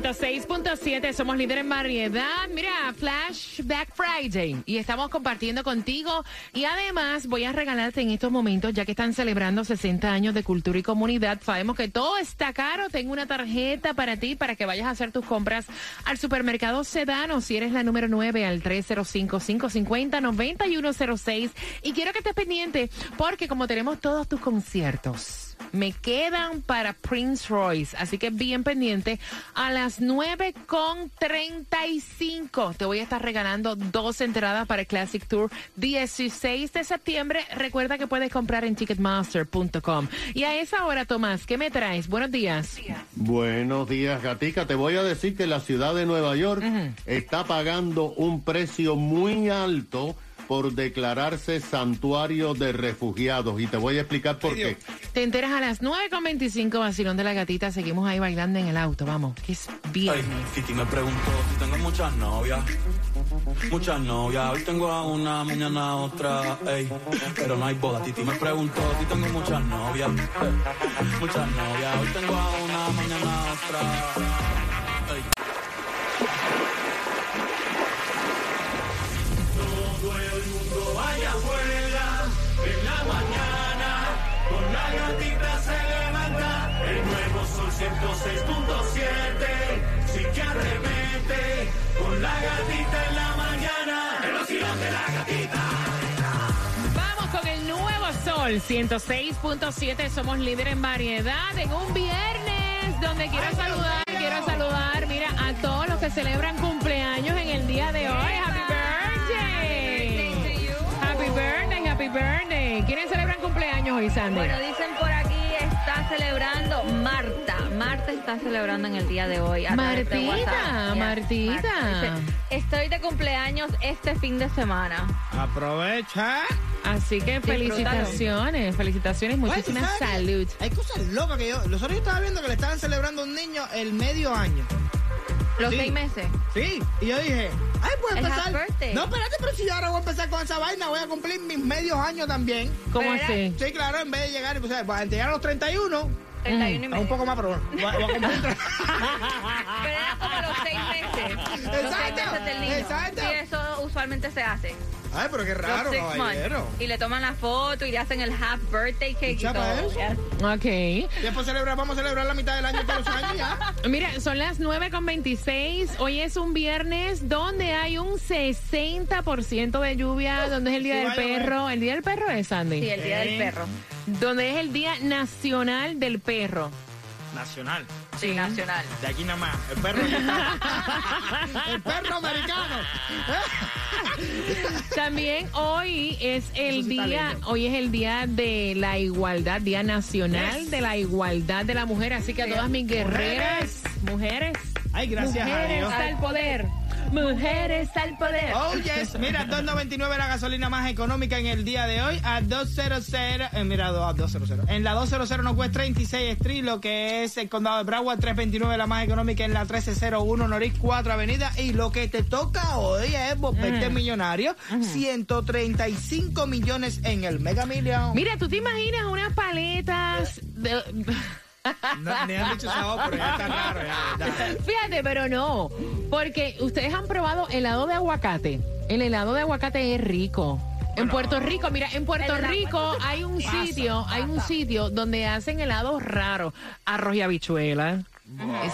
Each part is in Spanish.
El nuevo Sol 106.7, somos líderes en variedad. Mira, Flashback Friday. Y estamos compartiendo contigo. Y además voy a regalarte en estos momentos, ya que están celebrando 60 años de cultura y comunidad, sabemos que todo está caro, tengo una tarjeta para ti para que vayas a hacer tus compras al supermercado Sedano, si eres la número 9 al 305-550-9106 y quiero que estés pendiente porque como tenemos todos tus conciertos me quedan para Prince Royce. Así que bien pendiente. A las 9.35 te voy a estar regalando dos entradas para el Classic Tour 16 de septiembre. Recuerda que puedes comprar en ticketmaster.com. Y a esa hora, Tomás, ¿qué me traes? Buenos días. Buenos días, Gatica. Te voy a decir que la ciudad de Nueva York está pagando un precio muy alto por declararse santuario de refugiados. Y te voy a explicar por qué. Te enteras a las 9.25, vacilón de la gatita. Seguimos ahí bailando en el auto. Vamos, que es bien. Titi me preguntó si tengo muchas novias. Muchas novias. Hoy tengo a una, mañana a otra. Ey, pero no hay boda. Titi me preguntó si tengo muchas novias. muchas novias. Hoy tengo a una, mañana a otra. 106.7, sí que arremete, con la gatita en la mañana, el vacilón de la gatita. Vamos con el nuevo sol 106.7. Somos líder en variedad en un viernes donde quiero saludar, quiero saludar, mira, a todos los que celebran cumpleaños en el día de hoy. Happy birthday. Happy birthday, happy birthday. ¿Quiénes celebran cumpleaños hoy, Sandy? Bueno, dicen por aquí está celebrando Marta. Marta está celebrando en el día de hoy. a través de Martita, WhatsApp. Martita. Dice, Estoy de cumpleaños este fin de semana. Aprovecha. Así que felicitaciones, felicitaciones, muchísimas Oye, ¿tú sabes salud. Hay cosas locas que yo. Los otros días estaba viendo que le estaban celebrando a un niño el medio año. Los Sí. seis meses. Sí. Y yo dije, ay, pues El empezar. No, espérate, pero si yo ahora voy a empezar con esa vaina, voy a cumplir mis medios años también. ¿Cómo así? Sí, claro, en vez de llegar, pues, pues, llegar a los 31, 31 y es medio. un poco más, pero bueno, voy, a- voy a cumplir. Pero era como los seis meses. Los seis Exacto, meses del niño. exacto. Y eso usualmente se hace. Ay, pero qué raro, six caballero. months. Y le toman la foto y le hacen el half birthday cake y todo. eso. Yes. Ok. Después celebrar, vamos a celebrar la mitad del año todos los años ya. Mira, son las 9 con 26. Hoy es un viernes donde hay un 60% de lluvia, donde es el Día Sí, del vaya, Perro. ¿El Día del Perro es, Sandy? Sí, el día del Sí. perro. Donde es el Día Nacional del Perro. Nacional. Sí, nacional. De aquí nada más. El perro. el perro americano. También hoy es el sí día, hoy es el día de la igualdad, Día Nacional Yes. de la Igualdad de la Mujer. Así que a todas mis guerreras, mujeres, Ay, gracias a mujeres Dios. al poder, mujeres al poder. Oh, yes. Mira, 2.99 la gasolina más económica en el día de hoy. A 200. Eh, mira, a 200. En la 200 no cuesta 36 Street, lo que es el condado de Broward. 329 la más económica en la 1301 Norris 4 Avenida. Y lo que te toca hoy es volverte Mm. millonario. 135 millones en el Mega Million. Mira, ¿tú te imaginas unas paletas? de- No, ni han dicho esa voz, pero ya está raro. ya, ya. Fíjate, pero no, porque ustedes han probado helado de aguacate. El helado de aguacate es rico. En Puerto Rico, mira, en Puerto El Rico hay un sitio, hay un sitio donde hacen helados raros, arroz y habichuela.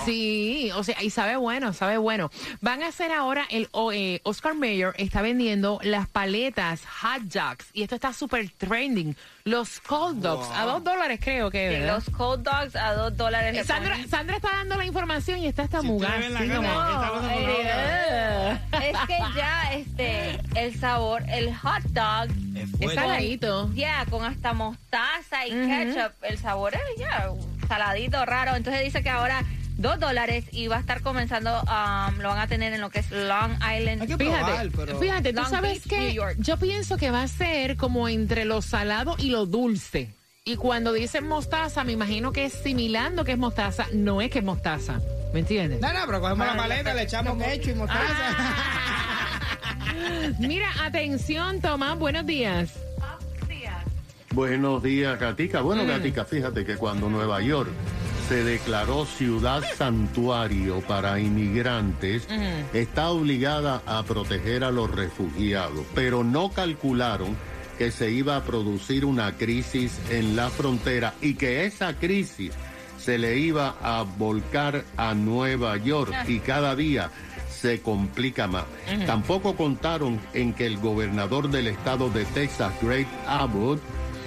Sí, o sea, y sabe bueno, sabe bueno. Van a hacer ahora el eh, Oscar Mayer está vendiendo las paletas hot dogs y esto está súper trending. Los cold dogs a dos dólares creo que, Sí, ¿verdad? los cold dogs a dos dólares. Sandra, ponen. Sandra está dando la información y está esta Si muga ustedes ven la así cara, como- está hablando por eh. Es que ya este el sabor, el hot dog, Es Es saladito. ya con hasta mostaza y Ujú. ketchup, el sabor es ya saladito raro. Entonces dice que ahora dos dólares y va a estar comenzando, um, lo van a tener en lo que es Long Island. Hay que Fíjate, probar, pero... fíjate, tú Long sabes que yo pienso que va a ser como entre lo salado y lo dulce. Y cuando dicen mostaza, me imagino que es similando que es mostaza, no es que es mostaza. ¿Me ¿Me entiendes? No, no, pero cogemos la maleta, yo- le echamos ketchup y mostaza. Mira, atención, Tomás, buenos días. Buenos días, Gatica. Bueno, Gatica, fíjate que cuando Nueva York se declaró ciudad santuario para inmigrantes, está obligada a proteger a los refugiados, pero no calcularon que se iba a producir una crisis en la frontera y que esa crisis se le iba a volcar a Nueva York y cada día se complica más. Tampoco contaron en que el gobernador del estado de Texas, Greg Abbott,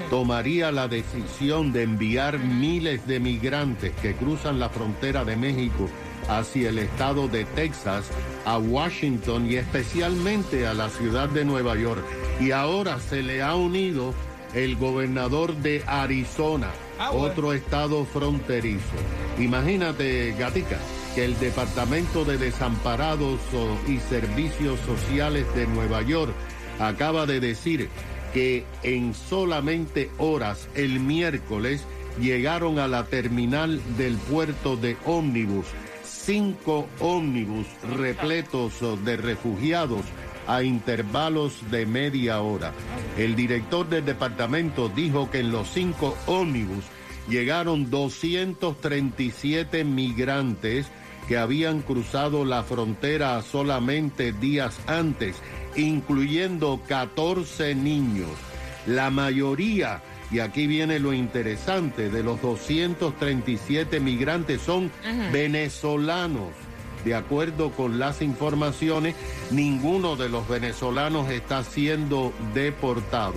tomaría la decisión de enviar miles de migrantes que cruzan la frontera de México hacia el estado de Texas, a Washington y especialmente a la ciudad de Nueva York. Y ahora se le ha unido el gobernador de Arizona, Ah, otro estado fronterizo. Imagínate, Gatica, que el Departamento de Desamparados y Servicios Sociales de Nueva York acaba de decir que en solamente horas el miércoles llegaron a la terminal del puerto de ómnibus cinco ómnibus repletos de refugiados a intervalos de media hora. El director del departamento dijo que en los cinco ómnibus llegaron 237 migrantes que habían cruzado la frontera solamente días antes, incluyendo 14 niños. La mayoría, y aquí viene lo interesante, de los 237 migrantes son venezolanos. De acuerdo con las informaciones, ninguno de los venezolanos está siendo deportado.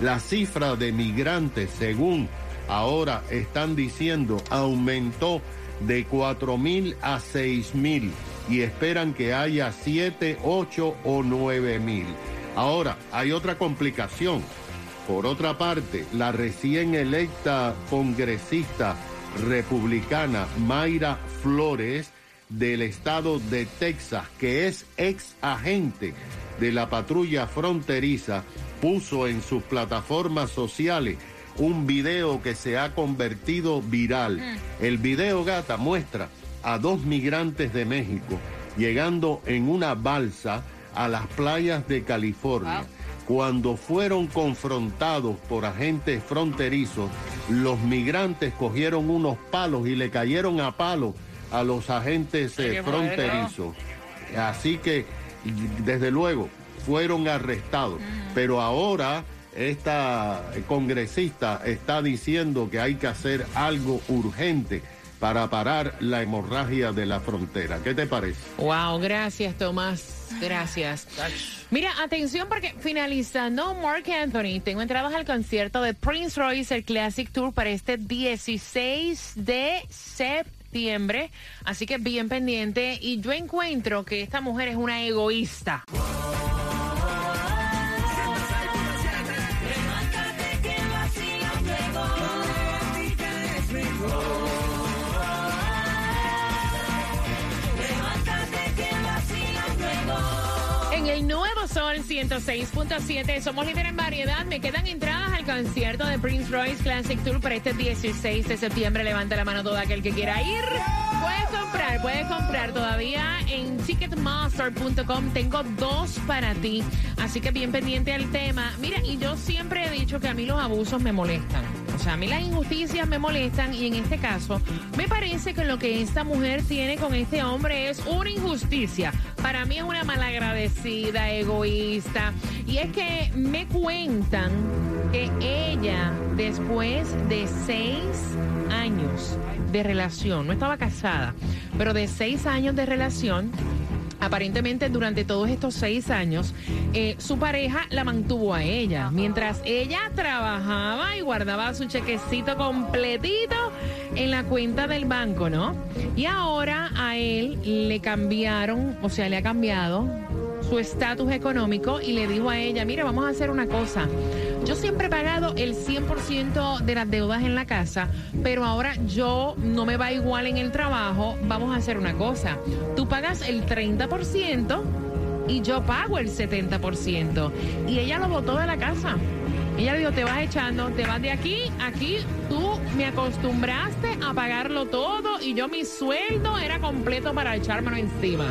La cifra de migrantes, según ahora están diciendo, aumentó de 4 mil a 6 mil y esperan que haya 7, 8 o 9 mil. Ahora, hay otra complicación. Por otra parte, la recién electa congresista republicana Mayra Flores del estado de Texas, que es ex agente de la patrulla fronteriza, puso en sus plataformas sociales un video que se ha convertido viral. El video gata muestra a dos migrantes de México llegando en una balsa a las playas de California. Cuando fueron confrontados por agentes fronterizos, los migrantes cogieron unos palos y le cayeron a palos a los agentes eh, fronterizos. Así que, desde luego, fueron arrestados. Pero ahora esta congresista está diciendo que hay que hacer algo urgente para parar la hemorragia de la frontera. ¿Qué te parece? Wow, gracias, Tomás. Gracias. Mira, atención porque finalizando Mark Anthony, tengo entradas al concierto de Prince Royce, el Classic Tour para este 16 de septiembre. Así que bien pendiente. Y yo encuentro que esta mujer es una egoísta. Sol 106.7, somos líder en variedad. Me quedan entradas al concierto de Prince Royce Classic Tour para este 16 de septiembre. Levanta la mano todo aquel que quiera ir. Puedes comprar, puedes comprar todavía en ticketmaster.com. Tengo dos para ti. Así que bien pendiente al tema. Mira, y yo siempre he dicho que a mí los abusos me molestan. A mí las injusticias me molestan y en este caso me parece que lo que esta mujer tiene con este hombre es una injusticia. Para mí es una malagradecida, egoísta. Y es que me cuentan que ella, después de seis años de relación, no estaba casada, pero de seis años de relación, Aparentemente durante todos estos seis años, eh, su pareja la mantuvo a ella. Mientras ella trabajaba y guardaba su chequecito completito en la cuenta del banco, ¿no? Y ahora a él le cambiaron, o sea, le ha cambiado su estatus económico y le dijo a ella, mira, vamos a hacer una cosa. Yo siempre he pagado el 100% de las deudas en la casa, pero ahora yo no me va igual en el trabajo. Vamos a hacer una cosa. Tú pagas el 30% y yo pago el 70%. Y ella lo botó de la casa. Ella dijo, te vas echando, te vas de aquí, aquí, tú me acostumbraste a pagarlo todo y yo mi sueldo era completo para echármelo encima.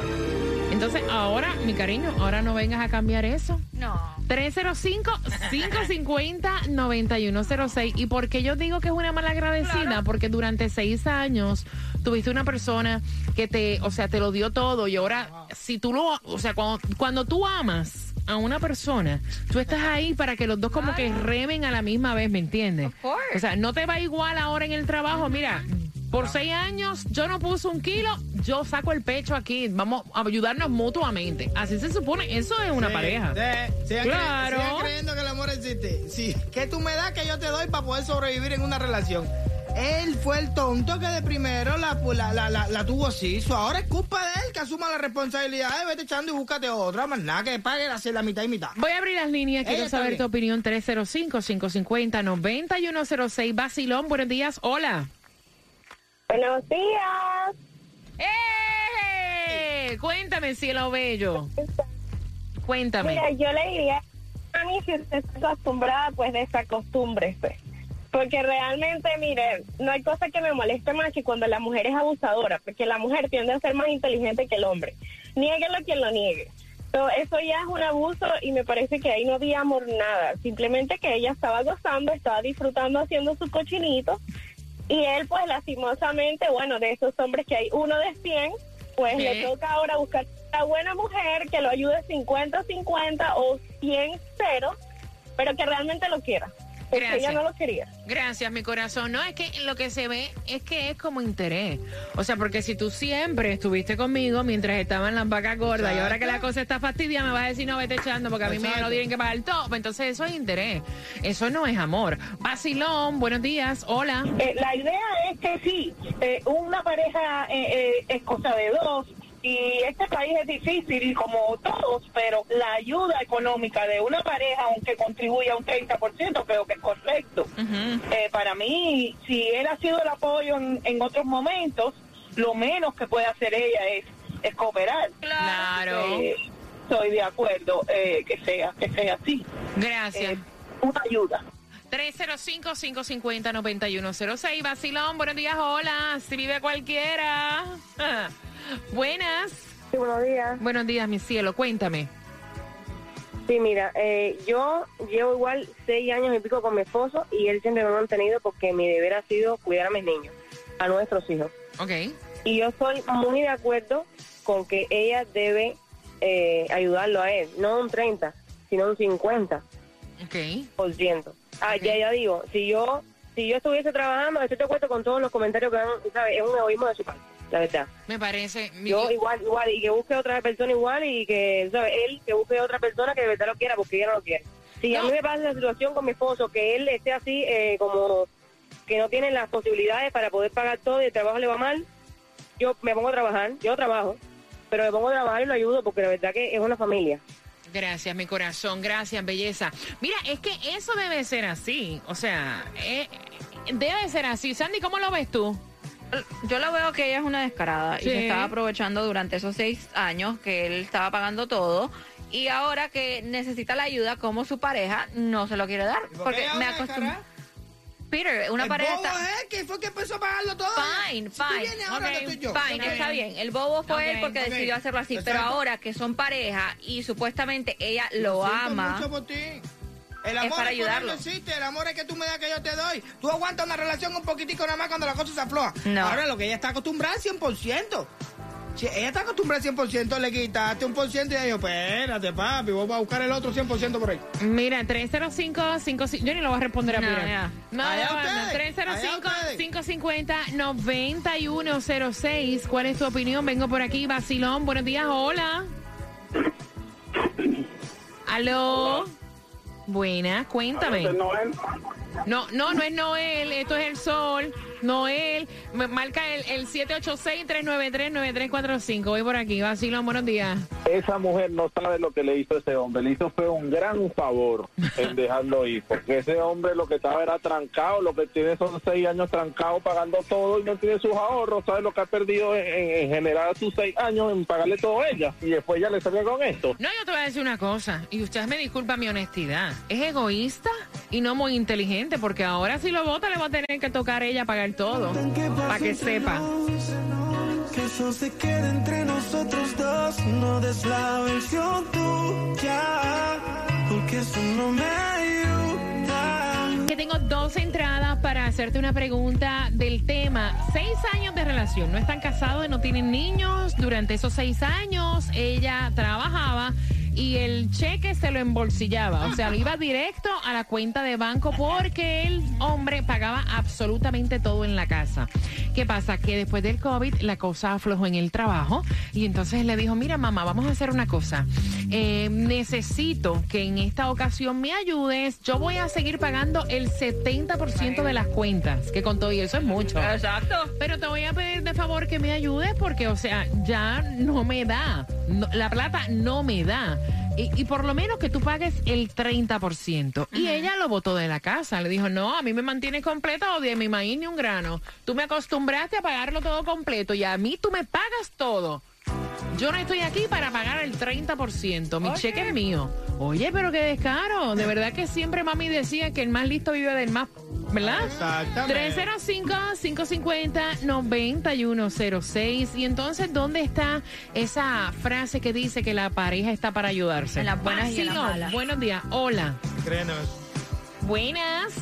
Entonces, ahora, mi cariño, ahora no vengas a cambiar eso. No. 305-550-9106. ¿Y por qué yo digo que es una mala agradecida? Porque durante seis años tuviste una persona que te, o sea, te lo dio todo y ahora, si tú lo, o sea, cuando, cuando tú amas a una persona, tú estás ahí para que los dos como que remen a la misma vez, ¿me entiendes? Of course. O sea, no te va igual ahora en el trabajo. Mira, por seis años yo no puse un kilo, yo saco el pecho aquí. Vamos a ayudarnos mutuamente. Así se supone. Eso es una Sí, pareja. sí, sigan cre- Claro. sigan creyendo que el amor existe. Sí. ¿Qué tú me das que yo te doy para poder sobrevivir en una relación? Él fue el tonto que de primero la, la, la, la, la tuvo así. So, ahora es culpa de él que asuma la responsabilidad. Eh, vete echando y búscate otra. Más nada que pague la mitad y mitad. Voy a abrir las líneas. Quiero Ella saber tu opinión. 305-550-9106. Basilón, buenos días. Hola. Buenos días. ¡Eh! Cuéntame, cielo bello. Cuéntame. Mira, yo le diría a mí si usted está acostumbrada, pues desacostúmbrese. Porque realmente, mire, no hay cosa que me moleste más que cuando la mujer es abusadora, porque la mujer tiende a ser más inteligente que el hombre. Niéguelo quien lo niegue. So, eso ya es un abuso y me parece que ahí no había amor nada. Simplemente que ella estaba gozando, estaba disfrutando haciendo su cochinito. Y él, pues lastimosamente, bueno, de esos hombres que hay uno de 100, pues ¿Qué? le toca ahora buscar una buena mujer que lo ayude 50-50 o 100-0, pero que realmente lo quiera. Porque Gracias. ella no lo quería. Gracias, mi corazón. No, es que lo que se ve es que es como interés. O sea, porque si tú siempre estuviste conmigo mientras estaban las vacas gordas y ahora que la cosa está fastidiada, me vas a decir, no, vete echando porque a mí me Exacto. lo tienen que pagar todo. Pues Entonces eso es interés. Eso no es amor. Basilón, buenos días. Hola. Eh, la idea es que sí, eh, una pareja eh, eh, es cosa de dos y este país es difícil como todos, pero la ayuda económica de una pareja, aunque contribuya un 30%, creo que es correcto. Eh, para mí, si él ha sido el apoyo en, en otros momentos, lo menos que puede hacer ella es, es cooperar. Claro. Eh, estoy de acuerdo eh, que sea que sea así. Gracias. Eh, una ayuda. 305-550-9106. Basilón, buenos días. Hola. Si vive cualquiera. Buenas. Sí, buenos días. Buenos días, mi cielo. Cuéntame. Sí, mira, eh, yo llevo igual seis años y pico con mi esposo y él siempre me ha mantenido porque mi deber ha sido cuidar a mis niños, a nuestros hijos. Ok. Y yo estoy muy de acuerdo con que ella debe eh, ayudarlo a él, no un 30, sino un 50%. Ok. Ah, ya, ya digo, si yo si yo estuviese trabajando, estoy de acuerdo con todos los comentarios que dan, ¿sabes? Es un egoísmo de su parte, la verdad. Me parece. mi- Yo igual, igual, y que busque otra persona igual y que, ¿sabes? Él que busque otra persona que de verdad lo quiera porque ella no lo quiere. Si a mí me pasa la situación con mi esposo, que él esté así, eh, como que no tiene las posibilidades para poder pagar todo y el trabajo le va mal, yo me pongo a trabajar, yo trabajo, pero me pongo a trabajar y lo ayudo porque la verdad que es una familia. Gracias, mi corazón. Gracias, belleza. Mira, es que eso debe ser así. O sea, eh, debe ser así. Sandy, ¿cómo lo ves tú? Yo lo veo que ella es una descarada Sí. y se estaba aprovechando durante esos seis años que él estaba pagando todo y ahora que necesita la ayuda como su pareja no se lo quiere dar ¿Y por qué porque me descarada? Peter, una el pareja bobo está es que fue que empezó a pagarlo todo. Fine, Si tú fine. vienes ahora, estoy yo. Fine, está bien. El bobo fue él porque decidió hacerlo así. Pero ahora que son pareja y supuestamente ella lo ama. mucho por ti. El amor para es cuando ayudarlo. no existe, el amor es que tú me das que yo te doy. Tú aguantas una relación un poquitico nada más cuando la cosa se afloja. No. Ahora lo que ella está acostumbrada al 100%. Si ella está acostumbrada al 100%, le quitaste un por ciento y ella dijo, espérate, papi, vamos a buscar el otro 100% por ahí. Mira, 305 55 Yo ni lo voy a responder a No. No, no, no, ustedes, 305 allá ustedes. 550 9106. ¿Cuál es tu opinión? Vengo por aquí, Basilón. Buenos días, hola. Aló. Buenas, cuéntame. No, no, no es Noel, esto es el sol. Noel, marca el, el 786-393-9345. Voy por aquí, Vacilón, buenos días. esa mujer no sabe lo que le hizo ese hombre. Le hizo fue un gran favor en dejarlo ir. Porque ese hombre lo que estaba era trancado. Lo que tiene son seis años trancado pagando todo y no tiene sus ahorros. ¿Sabe lo que ha perdido en, en- en generar sus seis años en pagarle todo a ella? Y después ya le salió con esto. No, yo te voy a decir una cosa, y usted me disculpa mi honestidad. Es egoísta y no muy inteligente, porque ahora si lo vota le va a tener que tocar ella pagar todo. Para que sepa. Que eso se quede entre nosotros dos, no des la versión tuya, porque eso no me ayuda. Que tengo dos entradas para hacerte una pregunta del tema. Seis años de relación, no están casados, no tienen niños. Durante esos seis años ella trabajaba y el cheque se lo embolsillaba. O sea, lo iba directo a la cuenta de banco porque el hombre pagaba absolutamente todo en la casa. ¿Qué pasa? Que después del COVID la cosa aflojó en el trabajo y entonces le dijo, mira mamá, vamos a hacer una cosa. Eh, necesito que en esta ocasión me ayudes. Yo voy a seguir pagando el 70% de las cuentas, que con todo y eso es mucho. Exacto. Pero te voy a pedir de favor que me ayudes porque, o sea, ya no me da. No- la plata no me da. Y, y por lo menos que tú pagues el 30%. Y ella lo botó de la casa. Le dijo, no, a mí me mantienes completa o de mi maíz ni un grano. Tú me acostumbraste a pagarlo todo completo y a mí tú me pagas todo. Yo no estoy aquí para pagar el 30%. Mi cheque es mío. Oye, pero qué descaro. De verdad que siempre mami decía que el más listo vive del más, ¿verdad? Exactamente. 305-550-9106. Y entonces, ¿dónde está esa frase que dice que la pareja está para ayudarse? En las buenas y en las malas. Buenos días. Hola. Eso. Buenas.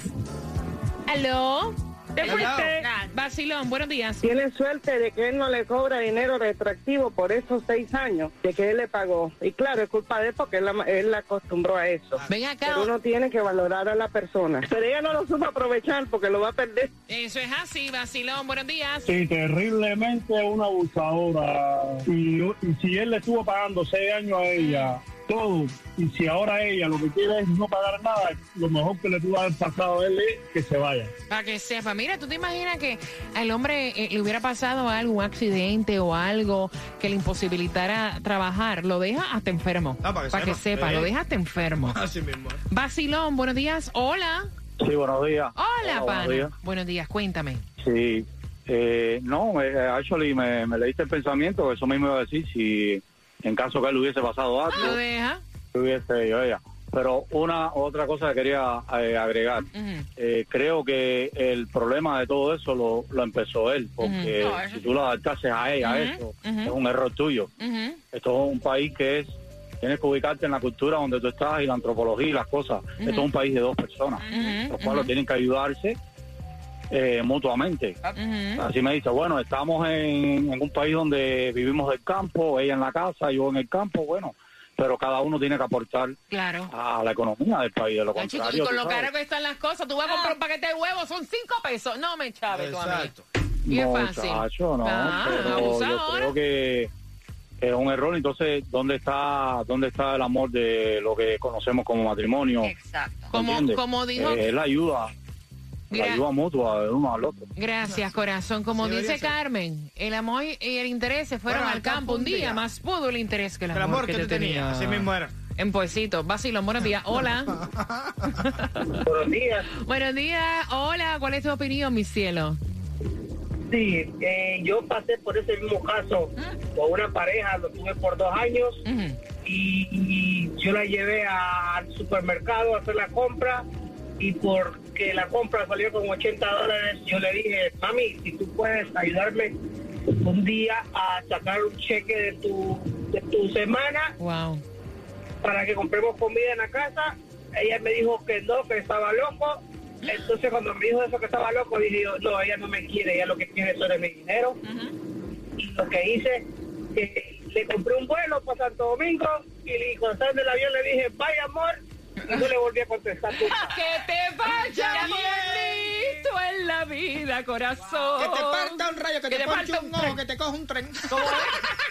¿Aló? ¿Te fuiste? Vacilón, buenos días. Tiene suerte de que él no le cobra dinero retroactivo por esos seis años de que él le pagó. Y claro, es culpa de él porque él la, él la acostumbró a eso. Ven acá. Pero uno tiene que valorar a la persona. Pero ella no lo supo aprovechar porque lo va a perder. Eso es así, Vacilón. Buenos días. Sí, terriblemente una abusadora. Y, y si él le estuvo pagando seis años a ella, todo, y si ahora ella lo que quiere es no pagar nada, lo mejor que le pudo haber pasado a él es que se vaya. Para que sepa, mira, tú te imaginas que al hombre eh, le hubiera pasado algo, un accidente o algo que le imposibilitara trabajar, lo deja hasta enfermo. Ah, para que que sepa. lo deja hasta enfermo. Así mismo. Vacilón, buenos días. Hola. Sí, buenos días. Hola, pana. días. Buenos días, cuéntame. Sí, eh, no, eh, actually me, me leíste el pensamiento, eso mismo iba a decir, si en caso que él hubiese pasado algo, Lo deja. hubiese yo ella. Pero una otra cosa que quería eh, agregar, eh, creo que el problema de todo eso lo, lo empezó él, porque si tú lo adaptases a ella, a Ujú, eso, es un error tuyo. Esto es un país que es, tienes que ubicarte en la cultura donde tú estás y la antropología y las cosas. Esto es un país de dos personas, los cuales tienen que ayudarse eh, mutuamente. Así me dice, bueno, estamos en, en un país donde vivimos del campo, ella en la casa, yo en el campo, bueno, pero cada uno tiene que aportar Claro. a la economía del país, de lo Ay, chico, y con tú lo sabes. caro que están las cosas, tú vas a comprar un paquete de huevos, son cinco pesos. No me chaves tú a mí. Exacto. Y es fácil. Muchacho, no, Ah, pero yo creo que es un error. Entonces, ¿dónde está dónde está el amor de lo que conocemos como matrimonio? Exacto. Como, como dijo, Eh, es la ayuda, Ayuda mutua de uno al otro. Gracias, corazón. Como Sí, dice. Carmen, el amor y el interés se fueron al campo un día, más pudo el interés que el El amor, amor que te tú tenías. Así mismo era. En Poesito, Basilón, buenos días. Hola. Buenos días. buenos días. Hola, ¿cuál es tu opinión, mi cielo? Sí, eh, yo pasé por ese mismo caso con una pareja, lo tuve por dos años y, y yo la llevé al supermercado a hacer la compra y porque la compra salió con 80 dólares, yo le dije, mami, si tú puedes ayudarme un día a sacar un cheque de tu, de tu semana Wow. para que compremos comida en la casa, ella me dijo que no, que estaba loco. Entonces cuando me dijo eso que estaba loco, dije yo, no, ella no me quiere, ella lo que quiere es mi dinero. Y lo que hice, eh, le compré un vuelo para Santo Domingo y cuando estaba en el avión le dije, vaya amor, no le volví a contestar. Que te vaya bonito en la vida, corazón. Que te parta un rayo, que, Que te, te ponche un un ojo, que te coja un tren. ¿Cómo es?